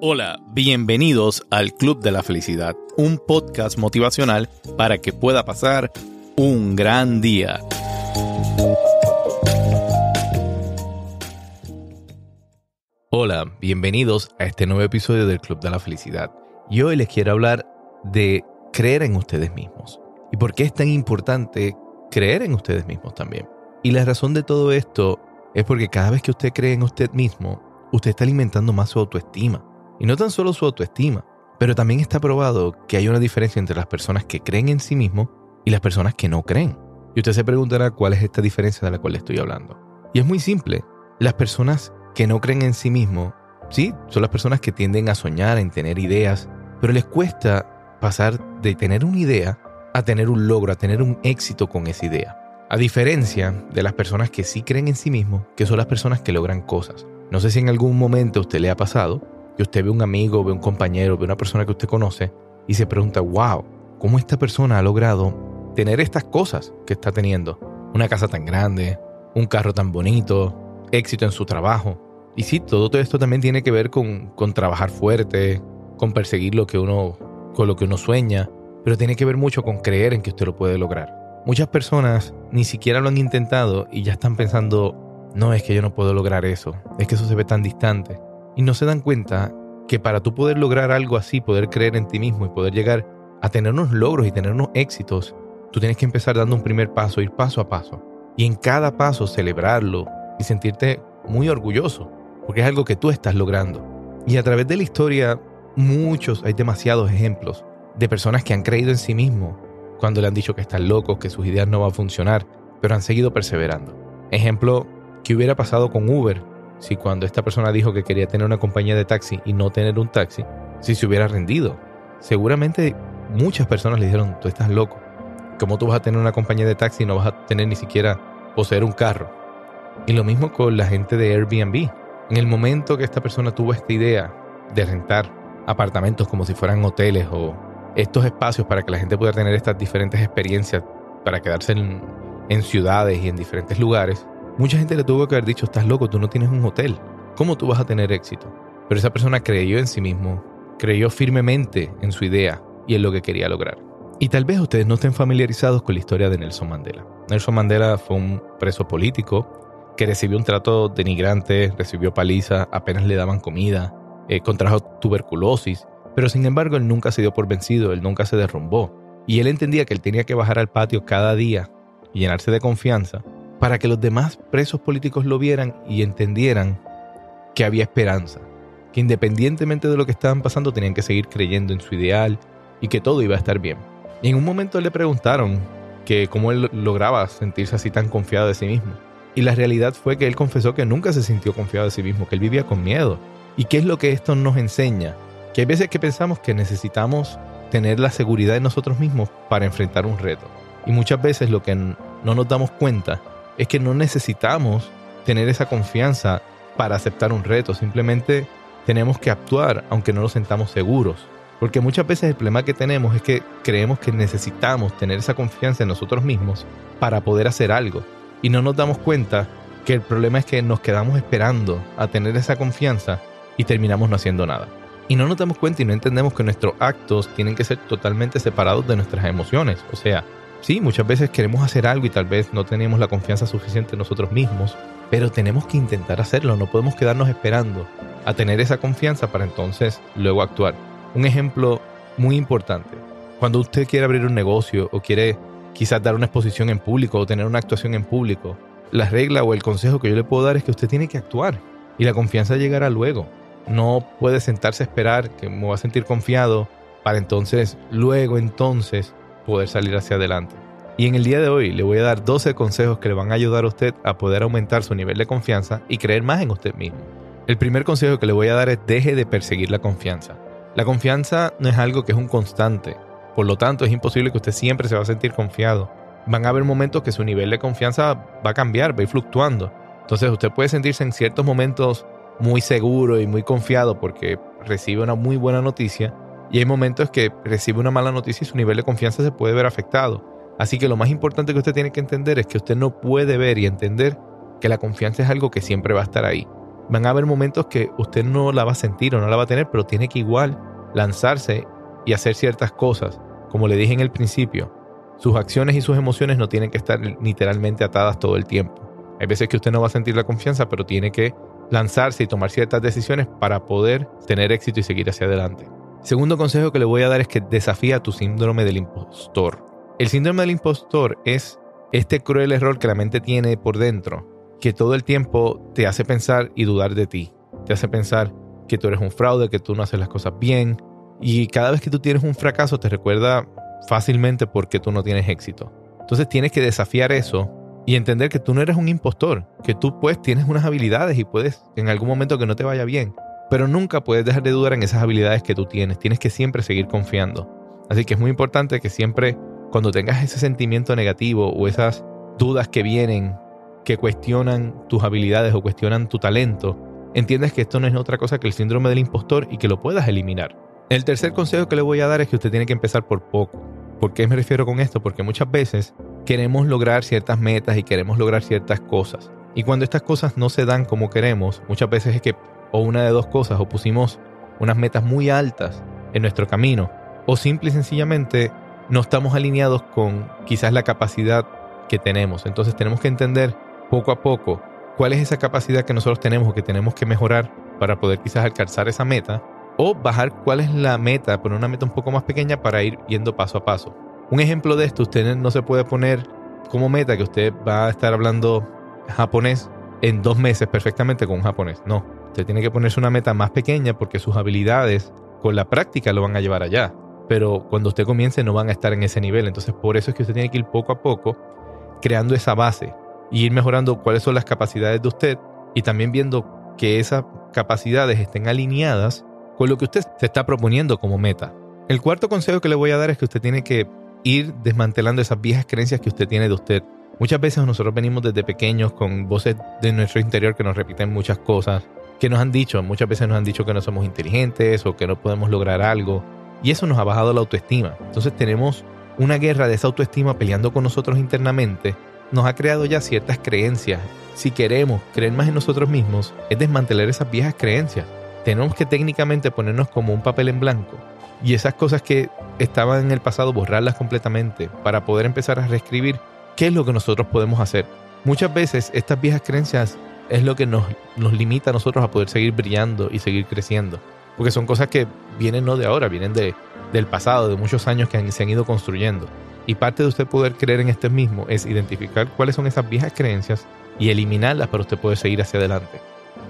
Hola, bienvenidos al Club de la Felicidad, un podcast motivacional para que pueda pasar un gran día. Hola, bienvenidos a este nuevo episodio del Club de la Felicidad. Y hoy les quiero hablar de creer en ustedes mismos. ¿Y por qué es tan importante creer en ustedes mismos también? Y la razón de todo esto es porque cada vez que usted cree en usted mismo, usted está alimentando más su autoestima. Y no tan solo su autoestima, pero también está probado que hay una diferencia entre las personas que creen en sí mismos y las personas que no creen. Y usted se preguntará cuál es esta diferencia de la cual le estoy hablando. Y es muy simple. Las personas que no creen en sí mismos, sí, son las personas que tienden a soñar, en tener ideas, pero les cuesta pasar de tener una idea a tener un logro, a tener un éxito con esa idea. A diferencia de las personas que sí creen en sí mismos, que son las personas que logran cosas. No sé si en algún momento a usted le ha pasado que usted ve un amigo, ve un compañero, ve una persona que usted conoce y se pregunta, wow, ¿cómo esta persona ha logrado tener estas cosas que está teniendo? Una casa tan grande, un carro tan bonito, éxito en su trabajo. Y sí, todo esto también tiene que ver con, con trabajar fuerte, con perseguir lo que uno, con lo que uno sueña, pero tiene que ver mucho con creer en que usted lo puede lograr. Muchas personas ni siquiera lo han intentado y ya están pensando, no es que yo no puedo lograr eso, es que eso se ve tan distante. Y no se dan cuenta que para tú poder lograr algo así, poder creer en ti mismo y poder llegar a tener unos logros y tener unos éxitos, tú tienes que empezar dando un primer paso, ir paso a paso. Y en cada paso celebrarlo y sentirte muy orgulloso, porque es algo que tú estás logrando. Y a través de la historia, muchos, hay demasiados ejemplos de personas que han creído en sí mismos cuando le han dicho que están locos, que sus ideas no van a funcionar, pero han seguido perseverando. Ejemplo, ¿qué hubiera pasado con Uber si cuando esta persona dijo que quería tener una compañía de taxi y no tener un taxi, si se hubiera rendido. Seguramente muchas personas le dijeron, tú estás loco. ¿Cómo tú vas a tener una compañía de taxi y no vas a tener ni siquiera poseer un carro? Y lo mismo con la gente de Airbnb. En el momento que esta persona tuvo esta idea de rentar apartamentos como si fueran hoteles o estos espacios para que la gente pueda tener estas diferentes experiencias para quedarse en ciudades y en diferentes lugares, Mucha gente le tuvo que haber dicho, estás loco, tú no tienes un hotel. ¿Cómo tú vas a tener éxito? Pero esa persona creyó en sí mismo, creyó firmemente en su idea y en lo que quería lograr. Y tal vez ustedes no estén familiarizados con la historia de Nelson Mandela. Nelson Mandela fue un preso político que recibió un trato denigrante, recibió paliza, apenas le daban comida, eh, contrajo tuberculosis, pero sin embargo él nunca se dio por vencido, él nunca se derrumbó. Y él entendía que él tenía que bajar al patio cada día y llenarse de confianza para que los demás presos políticos lo vieran y entendieran que había esperanza, que independientemente de lo que estaban pasando tenían que seguir creyendo en su ideal y que todo iba a estar bien. Y en un momento le preguntaron que cómo él lograba sentirse así tan confiado de sí mismo. Y la realidad fue que él confesó que nunca se sintió confiado de sí mismo, que él vivía con miedo. ¿Y qué es lo que esto nos enseña? Que hay veces que pensamos que necesitamos tener la seguridad en nosotros mismos para enfrentar un reto. Y muchas veces lo que no nos damos cuenta es que no necesitamos tener esa confianza para aceptar un reto, simplemente tenemos que actuar aunque no nos sentamos seguros. Porque muchas veces el problema que tenemos es que creemos que necesitamos tener esa confianza en nosotros mismos para poder hacer algo. Y no nos damos cuenta que el problema es que nos quedamos esperando a tener esa confianza y terminamos no haciendo nada. Y no nos damos cuenta y no entendemos que nuestros actos tienen que ser totalmente separados de nuestras emociones. O sea, Sí, muchas veces queremos hacer algo y tal vez no tenemos la confianza suficiente en nosotros mismos, pero tenemos que intentar hacerlo, no podemos quedarnos esperando a tener esa confianza para entonces luego actuar. Un ejemplo muy importante, cuando usted quiere abrir un negocio o quiere quizás dar una exposición en público o tener una actuación en público, la regla o el consejo que yo le puedo dar es que usted tiene que actuar y la confianza llegará luego. No puede sentarse a esperar que me va a sentir confiado para entonces, luego entonces, poder salir hacia adelante. Y en el día de hoy le voy a dar 12 consejos que le van a ayudar a usted a poder aumentar su nivel de confianza y creer más en usted mismo. El primer consejo que le voy a dar es deje de perseguir la confianza. La confianza no es algo que es un constante, por lo tanto es imposible que usted siempre se va a sentir confiado. Van a haber momentos que su nivel de confianza va a cambiar, va a ir fluctuando. Entonces usted puede sentirse en ciertos momentos muy seguro y muy confiado porque recibe una muy buena noticia y hay momentos que recibe una mala noticia y su nivel de confianza se puede ver afectado. Así que lo más importante que usted tiene que entender es que usted no puede ver y entender que la confianza es algo que siempre va a estar ahí. Van a haber momentos que usted no la va a sentir o no la va a tener, pero tiene que igual lanzarse y hacer ciertas cosas. Como le dije en el principio, sus acciones y sus emociones no tienen que estar literalmente atadas todo el tiempo. Hay veces que usted no va a sentir la confianza, pero tiene que lanzarse y tomar ciertas decisiones para poder tener éxito y seguir hacia adelante. Segundo consejo que le voy a dar es que desafía tu síndrome del impostor. El síndrome del impostor es este cruel error que la mente tiene por dentro, que todo el tiempo te hace pensar y dudar de ti. Te hace pensar que tú eres un fraude, que tú no haces las cosas bien. Y cada vez que tú tienes un fracaso te recuerda fácilmente porque tú no tienes éxito. Entonces tienes que desafiar eso y entender que tú no eres un impostor, que tú pues tienes unas habilidades y puedes en algún momento que no te vaya bien, pero nunca puedes dejar de dudar en esas habilidades que tú tienes. Tienes que siempre seguir confiando. Así que es muy importante que siempre cuando tengas ese sentimiento negativo o esas dudas que vienen, que cuestionan tus habilidades o cuestionan tu talento, entiendes que esto no es otra cosa que el síndrome del impostor y que lo puedas eliminar. El tercer consejo que le voy a dar es que usted tiene que empezar por poco. ¿Por qué me refiero con esto? Porque muchas veces queremos lograr ciertas metas y queremos lograr ciertas cosas. Y cuando estas cosas no se dan como queremos, muchas veces es que o una de dos cosas, o pusimos unas metas muy altas en nuestro camino, o simple y sencillamente no estamos alineados con quizás la capacidad que tenemos. Entonces tenemos que entender poco a poco cuál es esa capacidad que nosotros tenemos o que tenemos que mejorar para poder quizás alcanzar esa meta o bajar cuál es la meta, poner una meta un poco más pequeña para ir yendo paso a paso. Un ejemplo de esto, usted no se puede poner como meta que usted va a estar hablando japonés en dos meses perfectamente con un japonés. No, usted tiene que ponerse una meta más pequeña porque sus habilidades con la práctica lo van a llevar allá pero cuando usted comience no van a estar en ese nivel. Entonces por eso es que usted tiene que ir poco a poco creando esa base y ir mejorando cuáles son las capacidades de usted y también viendo que esas capacidades estén alineadas con lo que usted se está proponiendo como meta. El cuarto consejo que le voy a dar es que usted tiene que ir desmantelando esas viejas creencias que usted tiene de usted. Muchas veces nosotros venimos desde pequeños con voces de nuestro interior que nos repiten muchas cosas, que nos han dicho, muchas veces nos han dicho que no somos inteligentes o que no podemos lograr algo y eso nos ha bajado la autoestima. Entonces tenemos una guerra de esa autoestima peleando con nosotros internamente. Nos ha creado ya ciertas creencias. Si queremos creer más en nosotros mismos, es desmantelar esas viejas creencias. Tenemos que técnicamente ponernos como un papel en blanco. Y esas cosas que estaban en el pasado, borrarlas completamente para poder empezar a reescribir qué es lo que nosotros podemos hacer. Muchas veces estas viejas creencias es lo que nos, nos limita a nosotros a poder seguir brillando y seguir creciendo. Porque son cosas que vienen no de ahora, vienen de, del pasado, de muchos años que se han ido construyendo. Y parte de usted poder creer en este mismo es identificar cuáles son esas viejas creencias y eliminarlas para usted poder seguir hacia adelante.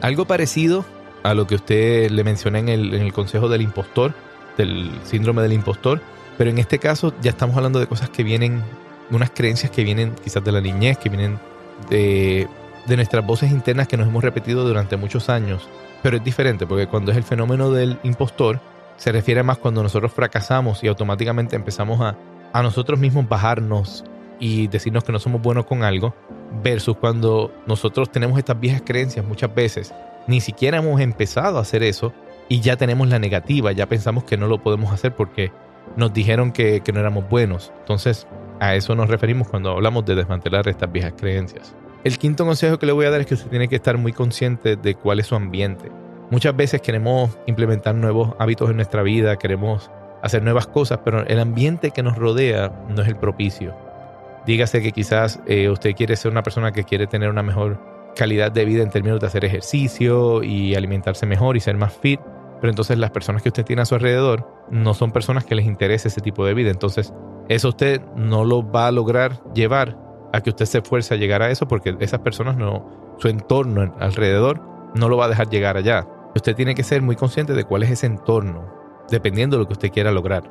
Algo parecido a lo que usted le mencioné en el, en el consejo del impostor, del síndrome del impostor, pero en este caso ya estamos hablando de cosas que vienen, unas creencias que vienen quizás de la niñez, que vienen de, de nuestras voces internas que nos hemos repetido durante muchos años pero es diferente porque cuando es el fenómeno del impostor, se refiere más cuando nosotros fracasamos y automáticamente empezamos a, a nosotros mismos bajarnos y decirnos que no somos buenos con algo, versus cuando nosotros tenemos estas viejas creencias muchas veces, ni siquiera hemos empezado a hacer eso y ya tenemos la negativa, ya pensamos que no lo podemos hacer porque nos dijeron que, que no éramos buenos. Entonces, a eso nos referimos cuando hablamos de desmantelar estas viejas creencias. El quinto consejo que le voy a dar es que usted tiene que estar muy consciente de cuál es su ambiente. Muchas veces queremos implementar nuevos hábitos en nuestra vida, queremos hacer nuevas cosas, pero el ambiente que nos rodea no es el propicio. Dígase que quizás eh, usted quiere ser una persona que quiere tener una mejor calidad de vida en términos de hacer ejercicio y alimentarse mejor y ser más fit, pero entonces las personas que usted tiene a su alrededor no son personas que les interese ese tipo de vida. Entonces, eso usted no lo va a lograr llevar a que usted se esfuerce a llegar a eso porque esas personas no, su entorno alrededor no lo va a dejar llegar allá. Usted tiene que ser muy consciente de cuál es ese entorno, dependiendo de lo que usted quiera lograr.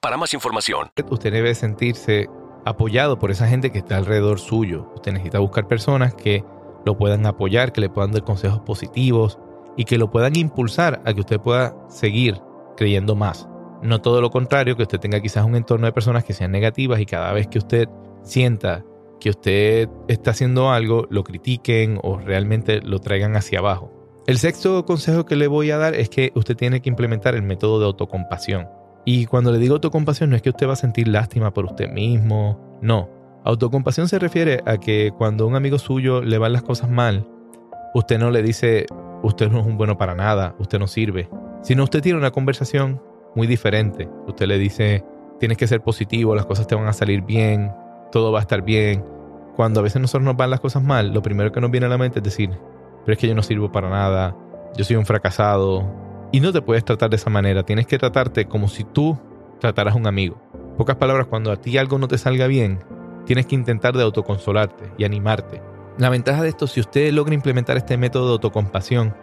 para más información. Usted debe sentirse apoyado por esa gente que está alrededor suyo. Usted necesita buscar personas que lo puedan apoyar, que le puedan dar consejos positivos y que lo puedan impulsar a que usted pueda seguir creyendo más. No todo lo contrario, que usted tenga quizás un entorno de personas que sean negativas y cada vez que usted sienta que usted está haciendo algo, lo critiquen o realmente lo traigan hacia abajo. El sexto consejo que le voy a dar es que usted tiene que implementar el método de autocompasión. Y cuando le digo autocompasión no es que usted va a sentir lástima por usted mismo, no. Autocompasión se refiere a que cuando un amigo suyo le van las cosas mal, usted no le dice, usted no es un bueno para nada, usted no sirve, sino usted tiene una conversación muy diferente. Usted le dice, tienes que ser positivo, las cosas te van a salir bien, todo va a estar bien. Cuando a veces nosotros nos van las cosas mal, lo primero que nos viene a la mente es decir, pero es que yo no sirvo para nada, yo soy un fracasado, y no te puedes tratar de esa manera, tienes que tratarte como si tú trataras a un amigo. pocas palabras, cuando a ti algo no te salga bien, tienes que intentar de autoconsolarte y animarte. La ventaja de esto, si usted logra implementar este método de autocompasión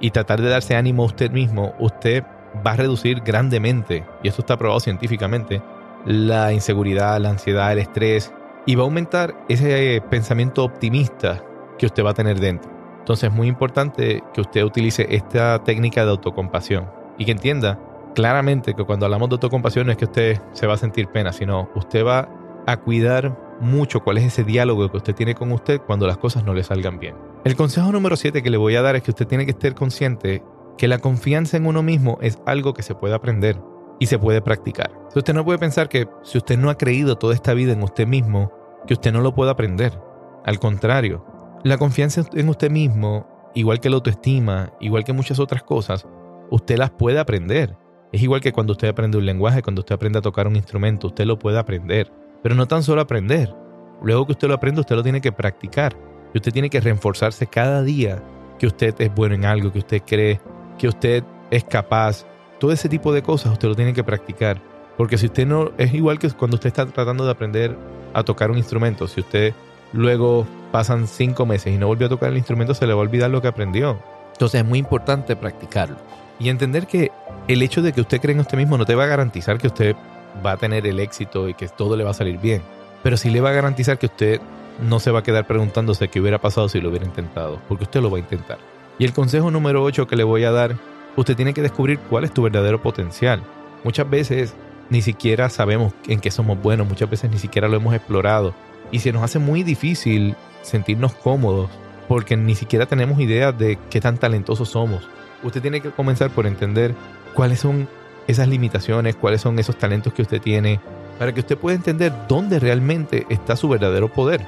y tratar de darse ánimo a usted mismo, usted va a reducir grandemente, y esto está probado científicamente, la inseguridad, la ansiedad, el estrés, y va a aumentar ese pensamiento optimista que usted va a tener dentro. Entonces es muy importante que usted utilice esta técnica de autocompasión y que entienda claramente que cuando hablamos de autocompasión no es que usted se va a sentir pena, sino usted va a cuidar mucho cuál es ese diálogo que usted tiene con usted cuando las cosas no le salgan bien. El consejo número 7 que le voy a dar es que usted tiene que estar consciente que la confianza en uno mismo es algo que se puede aprender y se puede practicar. usted no puede pensar que si usted no ha creído toda esta vida en usted mismo, que usted no lo puede aprender. Al contrario, la confianza en usted mismo, igual que la autoestima, igual que muchas otras cosas, usted las puede aprender. Es igual que cuando usted aprende un lenguaje, cuando usted aprende a tocar un instrumento, usted lo puede aprender. Pero no tan solo aprender. Luego que usted lo aprende, usted lo tiene que practicar. Y usted tiene que reforzarse cada día que usted es bueno en algo, que usted cree, que usted es capaz. Todo ese tipo de cosas usted lo tiene que practicar. Porque si usted no, es igual que cuando usted está tratando de aprender a tocar un instrumento. Si usted luego pasan cinco meses y no volvió a tocar el instrumento, se le va a olvidar lo que aprendió. Entonces es muy importante practicarlo. Y entender que el hecho de que usted cree en usted mismo no te va a garantizar que usted va a tener el éxito y que todo le va a salir bien. Pero sí le va a garantizar que usted no se va a quedar preguntándose qué hubiera pasado si lo hubiera intentado, porque usted lo va a intentar. Y el consejo número 8 que le voy a dar, usted tiene que descubrir cuál es tu verdadero potencial. Muchas veces ni siquiera sabemos en qué somos buenos, muchas veces ni siquiera lo hemos explorado y se nos hace muy difícil sentirnos cómodos porque ni siquiera tenemos idea de qué tan talentosos somos. Usted tiene que comenzar por entender cuáles son esas limitaciones, cuáles son esos talentos que usted tiene, para que usted pueda entender dónde realmente está su verdadero poder.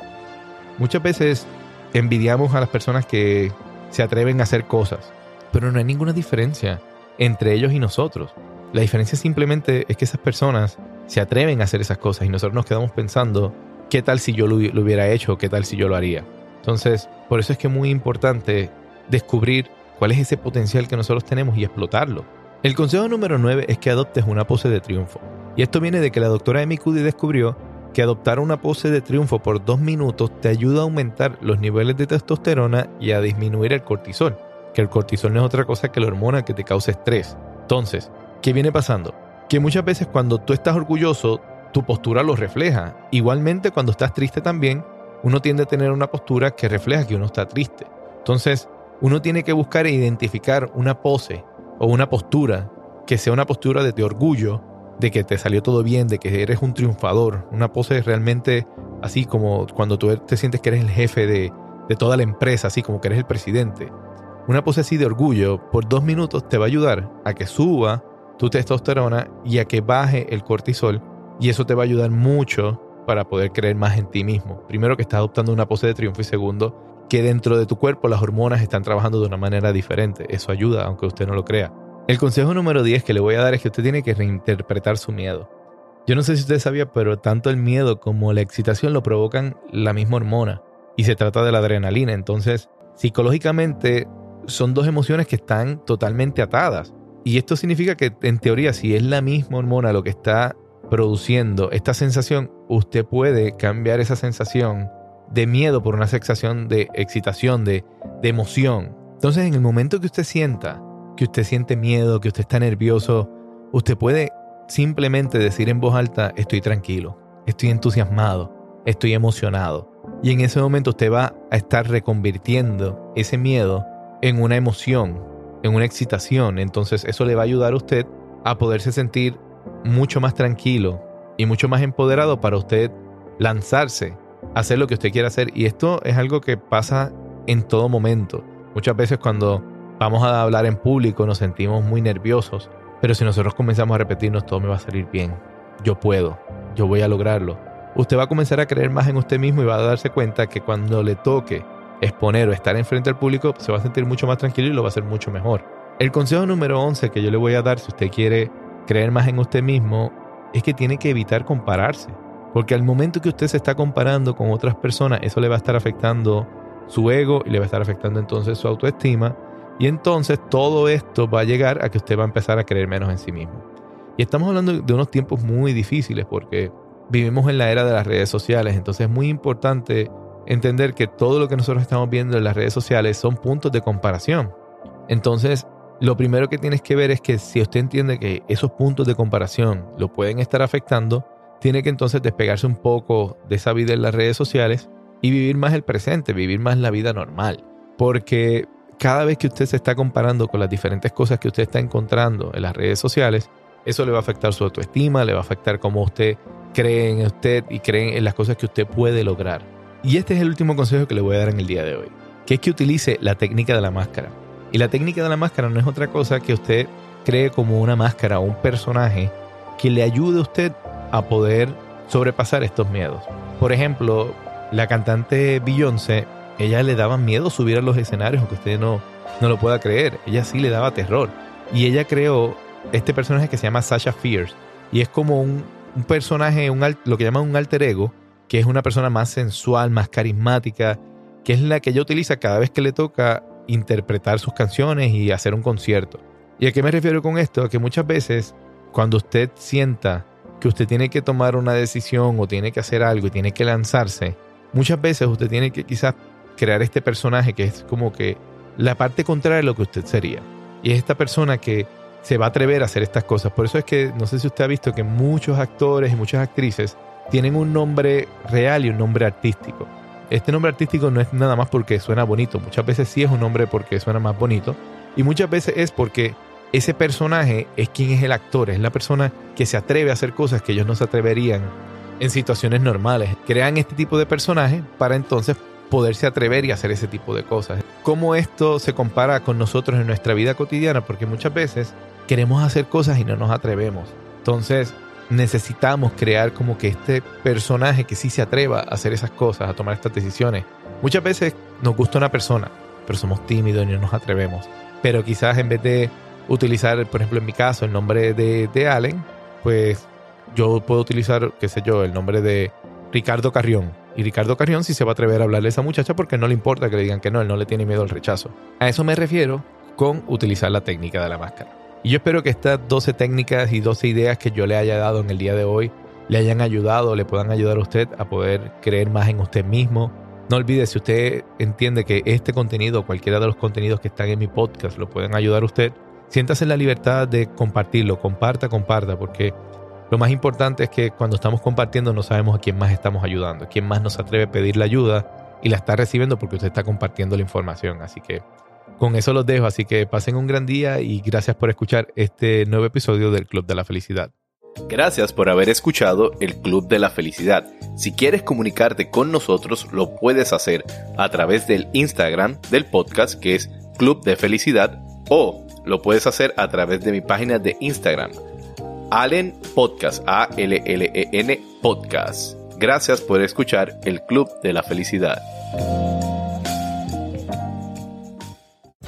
Muchas veces envidiamos a las personas que se atreven a hacer cosas, pero no hay ninguna diferencia entre ellos y nosotros. La diferencia simplemente es que esas personas se atreven a hacer esas cosas y nosotros nos quedamos pensando ¿qué tal si yo lo, hubiera hecho? ¿Qué tal si yo lo haría? Entonces, por eso es que es muy importante descubrir cuál es ese potencial que nosotros tenemos y explotarlo. El consejo número 9 es que adoptes una pose de triunfo. Y esto viene de que la doctora Amy Cuddy descubrió que adoptar una pose de triunfo por dos minutos te ayuda a aumentar los niveles de testosterona y a disminuir el cortisol. Que el cortisol no es otra cosa que la hormona que te causa estrés. Entonces, ¿qué viene pasando? Que muchas veces cuando tú estás orgulloso, tu postura lo refleja. Igualmente cuando estás triste también, uno tiende a tener una postura que refleja que uno está triste. Entonces, uno tiene que buscar e identificar una pose o una postura que sea una postura de, orgullo, de que te salió todo bien, de que eres un triunfador, una pose realmente así como cuando tú te sientes que eres el jefe de, de toda la empresa, así como que eres el presidente. Una pose así de orgullo por dos minutos te va a ayudar a que suba tu testosterona y a que baje el cortisol y eso te va a ayudar mucho para poder creer más en ti mismo. Primero que estás adoptando una pose de triunfo y segundo que dentro de tu cuerpo las hormonas están trabajando de una manera diferente. Eso ayuda, aunque usted no lo crea. El consejo número 10 que le voy a dar es que usted tiene que reinterpretar su miedo. Yo no sé si usted sabía, pero tanto el miedo como la excitación lo provocan la misma hormona y se trata de la adrenalina. Entonces, psicológicamente son dos emociones que están totalmente atadas. Y esto significa que en teoría si es la misma hormona lo que está produciendo esta sensación, usted puede cambiar esa sensación de miedo por una sensación de excitación, de, de emoción. Entonces en el momento que usted sienta que usted siente miedo, que usted está nervioso, usted puede simplemente decir en voz alta, estoy tranquilo, estoy entusiasmado, estoy emocionado. Y en ese momento usted va a estar reconvirtiendo ese miedo en una emoción, en una excitación. Entonces eso le va a ayudar a usted a poderse sentir mucho más tranquilo y mucho más empoderado para usted lanzarse, hacer lo que usted quiera hacer. Y esto es algo que pasa en todo momento. Muchas veces cuando vamos a hablar en público nos sentimos muy nerviosos, pero si nosotros comenzamos a repetirnos todo me va a salir bien, yo puedo, yo voy a lograrlo. Usted va a comenzar a creer más en usted mismo y va a darse cuenta que cuando le toque exponer o estar enfrente al público, se va a sentir mucho más tranquilo y lo va a hacer mucho mejor. El consejo número 11 que yo le voy a dar si usted quiere creer más en usted mismo es que tiene que evitar compararse. Porque al momento que usted se está comparando con otras personas, eso le va a estar afectando su ego y le va a estar afectando entonces su autoestima. Y entonces todo esto va a llegar a que usted va a empezar a creer menos en sí mismo. Y estamos hablando de unos tiempos muy difíciles porque vivimos en la era de las redes sociales. Entonces es muy importante entender que todo lo que nosotros estamos viendo en las redes sociales son puntos de comparación. Entonces, lo primero que tienes que ver es que si usted entiende que esos puntos de comparación lo pueden estar afectando, tiene que entonces despegarse un poco de esa vida en las redes sociales y vivir más el presente, vivir más la vida normal. Porque cada vez que usted se está comparando con las diferentes cosas que usted está encontrando en las redes sociales, eso le va a afectar su autoestima, le va a afectar cómo usted cree en usted y cree en las cosas que usted puede lograr. Y este es el último consejo que le voy a dar en el día de hoy, que es que utilice la técnica de la máscara. Y la técnica de la máscara no es otra cosa que usted cree como una máscara o un personaje que le ayude a usted a poder sobrepasar estos miedos. Por ejemplo, la cantante Beyoncé, ella le daba miedo subir a los escenarios, aunque usted no, no lo pueda creer. Ella sí le daba terror. Y ella creó este personaje que se llama Sasha Fierce. Y es como un, personaje, un, lo que llaman un alter ego, que es una persona más sensual, más carismática, que es la que ella utiliza cada vez que le toca interpretar sus canciones y hacer un concierto. ¿Y a qué me refiero con esto? A que muchas veces cuando usted sienta que usted tiene que tomar una decisión o tiene que hacer algo y tiene que lanzarse, muchas veces usted tiene que quizás crear este personaje que es como que la parte contraria de lo que usted sería. Y es esta persona que se va a atrever a hacer estas cosas. Por eso es que no sé si usted ha visto que muchos actores y muchas actrices tienen un nombre real y un nombre artístico. Este nombre artístico no es nada más porque suena bonito, muchas veces sí es un nombre porque suena más bonito y muchas veces es porque ese personaje es quien es el actor, es la persona que se atreve a hacer cosas que ellos no se atreverían en situaciones normales. Crean este tipo de personaje para entonces poderse atrever y hacer ese tipo de cosas. ¿Cómo esto se compara con nosotros en nuestra vida cotidiana? Porque muchas veces queremos hacer cosas y no nos atrevemos. Entonces, necesitamos crear como que este personaje que sí se atreva a hacer esas cosas, a tomar estas decisiones. Muchas veces nos gusta una persona, pero somos tímidos y no nos atrevemos. Pero quizás en vez de utilizar, por ejemplo, en mi caso, el nombre de, de Allen, pues yo puedo utilizar, qué sé yo, el nombre de Ricardo Carrión. Y Ricardo Carrión sí se va a atrever a hablarle a esa muchacha porque no le importa que le digan que no, él no le tiene miedo al rechazo. A eso me refiero con utilizar la técnica de la máscara. Y yo espero que estas 12 técnicas y 12 ideas que yo le haya dado en el día de hoy le hayan ayudado, le puedan ayudar a usted a poder creer más en usted mismo. No olvide, si usted entiende que este contenido, cualquiera de los contenidos que están en mi podcast, lo pueden ayudar a usted, siéntase en la libertad de compartirlo, comparta, comparta, porque lo más importante es que cuando estamos compartiendo no sabemos a quién más estamos ayudando, a quién más nos atreve a pedir la ayuda y la está recibiendo porque usted está compartiendo la información. Así que con eso los dejo, así que pasen un gran día y gracias por escuchar este nuevo episodio del Club de la Felicidad. Gracias por haber escuchado el Club de la Felicidad. Si quieres comunicarte con nosotros, lo puedes hacer a través del Instagram del podcast que es Club de Felicidad o lo puedes hacer a través de mi página de Instagram, Allen Podcast, A-L-L-E-N Podcast. Gracias por escuchar el Club de la Felicidad.